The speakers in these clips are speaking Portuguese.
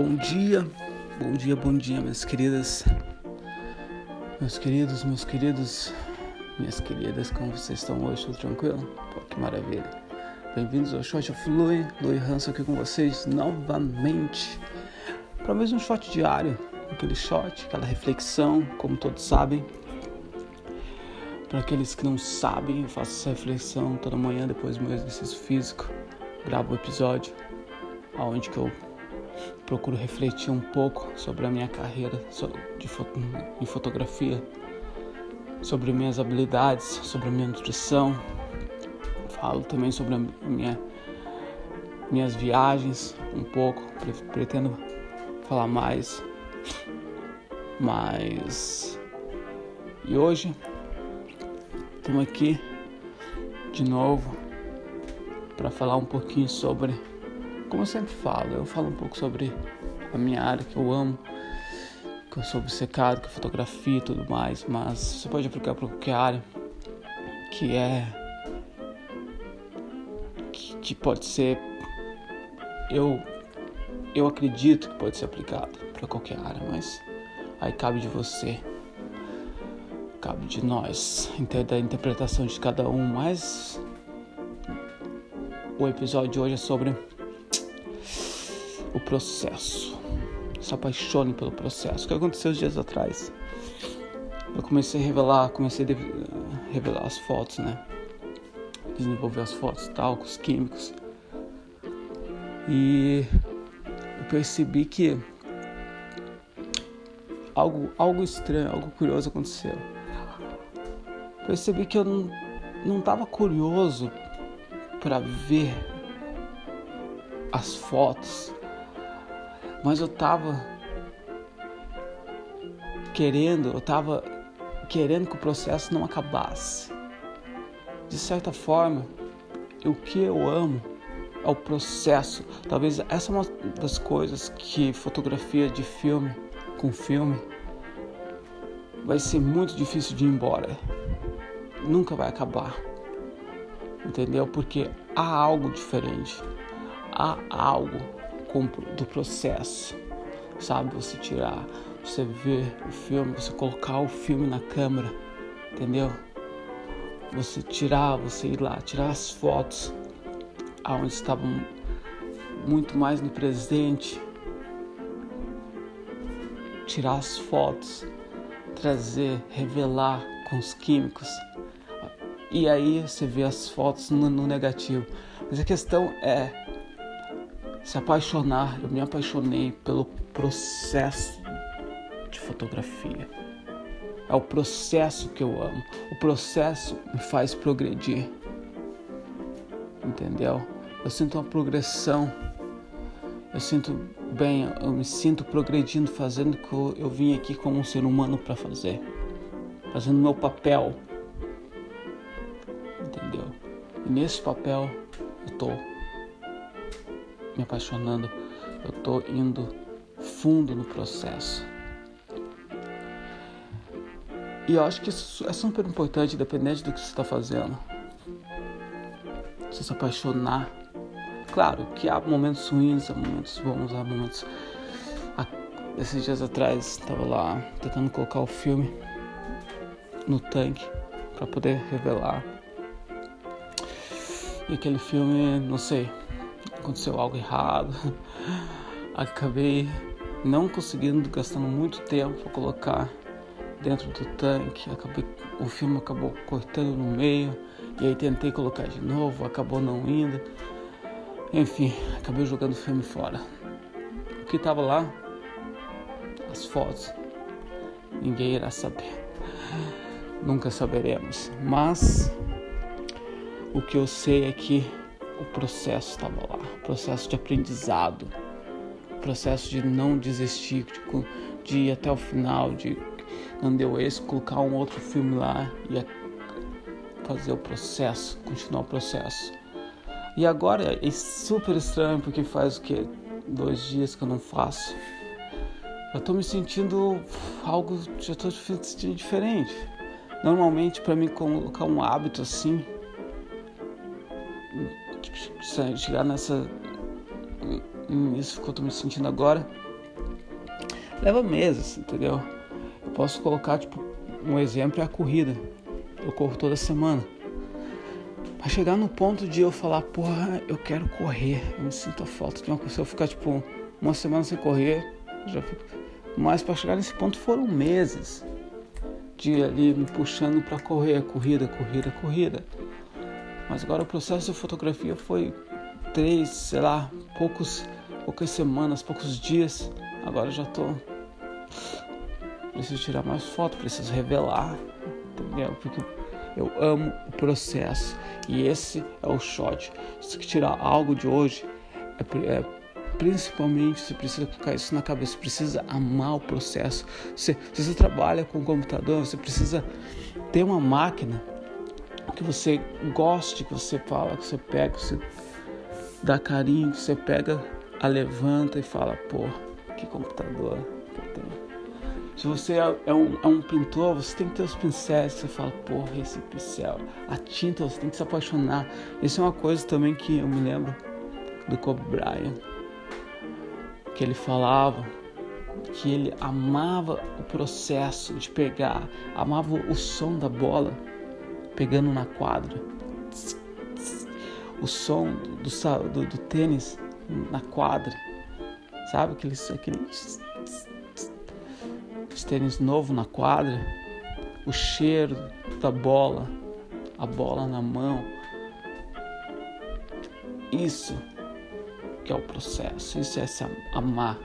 Bom dia, bom dia, bom dia, minhas queridas, meus queridos, meus queridos, minhas queridas, como vocês estão hoje? Tudo tranquilo? Pô, que maravilha. Bem-vindos ao Shot of Louis, Louis Hanson aqui com vocês novamente para mais um shot diário, aquele shot, aquela reflexão, como todos sabem. Para aqueles que não sabem, eu faço essa reflexão toda manhã depois do meu exercício físico, gravo o episódio, aonde que eu procuro refletir um pouco sobre a minha carreira de, foto, de fotografia, sobre minhas habilidades, sobre a minha nutrição. Falo também sobre a minha, minhas viagens um pouco, pretendo falar mais. Mas e hoje estamos aqui de novo para falar um pouquinho sobre como eu sempre falo, eu falo um pouco sobre a minha área que eu amo, que eu sou obcecado, que é fotografia e tudo mais, mas você pode aplicar para qualquer área que é que, pode ser eu eu acredito que pode ser aplicado para qualquer área, mas aí cabe de você, cabe de nós, da interpretação de cada um. Mas o episódio de hoje é sobre o processo. Se apaixone pelo processo. O que aconteceu uns dias atrás? Eu comecei a revelar, comecei a revelar as fotos, né? Desenvolver as fotos e tal, com os químicos. E eu percebi que algo, algo estranho, algo curioso aconteceu. Percebi que eu não, não curioso para ver as fotos mas eu tava querendo, eu tava querendo que o processo não acabasse. De certa forma, o que eu amo é o processo. Talvez essa é uma das coisas que fotografia de filme com filme vai ser muito difícil de ir embora. Nunca vai acabar. Entendeu? Porque há algo diferente. Há algo do processo, sabe? Você tirar, você ver o filme, você colocar o filme na câmera, entendeu? Você tirar, você ir lá, tirar as fotos aonde estavam muito mais no presente, tirar as fotos, trazer, revelar com os químicos. E aí você vê as fotos no, no negativo. Mas a questão é se apaixonar. Eu me apaixonei pelo processo de fotografia. É o processo que eu amo. O processo me faz progredir. Entendeu? Eu sinto uma progressão. Eu sinto bem, eu me sinto progredindo, fazendo o que eu vim aqui como um ser humano para fazer. Fazendo meu papel. Entendeu? E nesse papel eu tô me apaixonando, eu estou indo fundo no processo. E eu acho que isso é super importante, independente do que você está fazendo. Você se apaixonar. Claro que há momentos ruins, há momentos bons, há momentos. Esses dias atrás, estava lá tentando colocar o filme no tanque para poder revelar. E aquele filme, não sei, aconteceu algo errado. Acabei não conseguindo, gastando muito tempo para colocar dentro do tanque. Acabei, o filme acabou cortando no meio e aí tentei colocar de novo, acabou não indo. Enfim, acabei jogando o filme fora. O que estava lá? As fotos. Ninguém irá saber. Nunca saberemos. Mas o que eu sei é que o processo estava lá, o processo de aprendizado, o processo de não desistir, de, de ir até o final, de não deu esse, colocar um outro filme lá e fazer o processo, continuar o processo. E agora é super estranho porque faz o que? Dois dias que eu não faço. Eu tô me sentindo algo, já tô sentindo diferente. Normalmente para mim colocar um hábito assim chegar nessa. Isso que eu tô me sentindo agora, leva meses, entendeu? Eu posso colocar, tipo, um exemplo é a corrida. Eu corro toda semana. Mas chegar no ponto de eu falar, porra, eu quero correr, eu me sinto a falta de uma coisa. Se eu ficar, tipo, uma semana sem correr, já fico. Mas para chegar nesse ponto foram meses de ali me puxando para correr, corrida, corrida, corrida. Mas agora o processo de fotografia foi três, sei lá, poucos, poucas semanas, poucos dias. Agora já tô preciso tirar mais foto, preciso revelar, entendeu? Porque eu amo o processo e esse é o shot. Se tirar algo de hoje, é, é, principalmente você precisa colocar isso na cabeça, você precisa amar o processo. Você, se você trabalha com computador, você precisa ter uma máquina que você goste, que você fala, que você pega, que você dá carinho, que você pega, a levanta e fala, pô, que computador que eu tenho. Se você é, é um, é um, pintor, você tem que ter os pincéis. Você fala, porra, esse pincel. A tinta, você tem que se apaixonar. Isso é uma coisa também que eu me lembro do Kobe Bryant. Que ele falava que ele amava o processo de pegar, amava o som da bola pegando na quadra, o som do, do, do tênis na quadra, sabe? Aquele, aquele os tênis novo na quadra, o cheiro da bola, a bola na mão. Isso que é o processo, isso é se amar,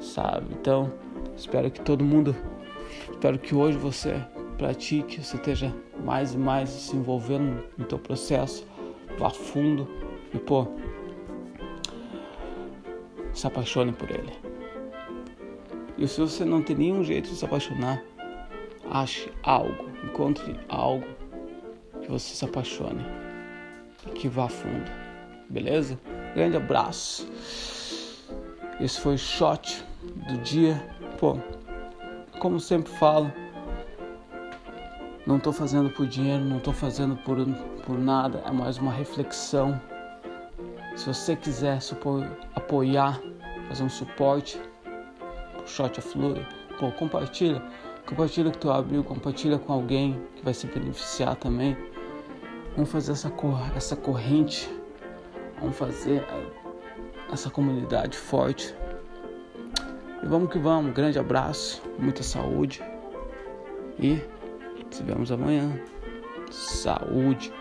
sabe? Então, espero que todo mundo, espero que hoje você pratique, você esteja mais e mais se envolvendo no teu processo, vá fundo e pô, se apaixone por ele. E se você não tem nenhum jeito de se apaixonar, ache algo, encontre algo que você se apaixone e que vá fundo. Beleza? Grande abraço. Esse foi o shot do dia. Pô, como sempre falo, não estou fazendo por dinheiro, não estou fazendo por, por nada, é mais uma reflexão. Se você quiser apoiar, fazer um suporte, Shot of Lure, pô, compartilha. Compartilha com teu amigo, compartilha com alguém que vai se beneficiar também. Vamos fazer essa, cor, essa corrente, vamos fazer essa comunidade forte. E vamos que vamos. Grande abraço, muita saúde e vemos amanhã. Saúde.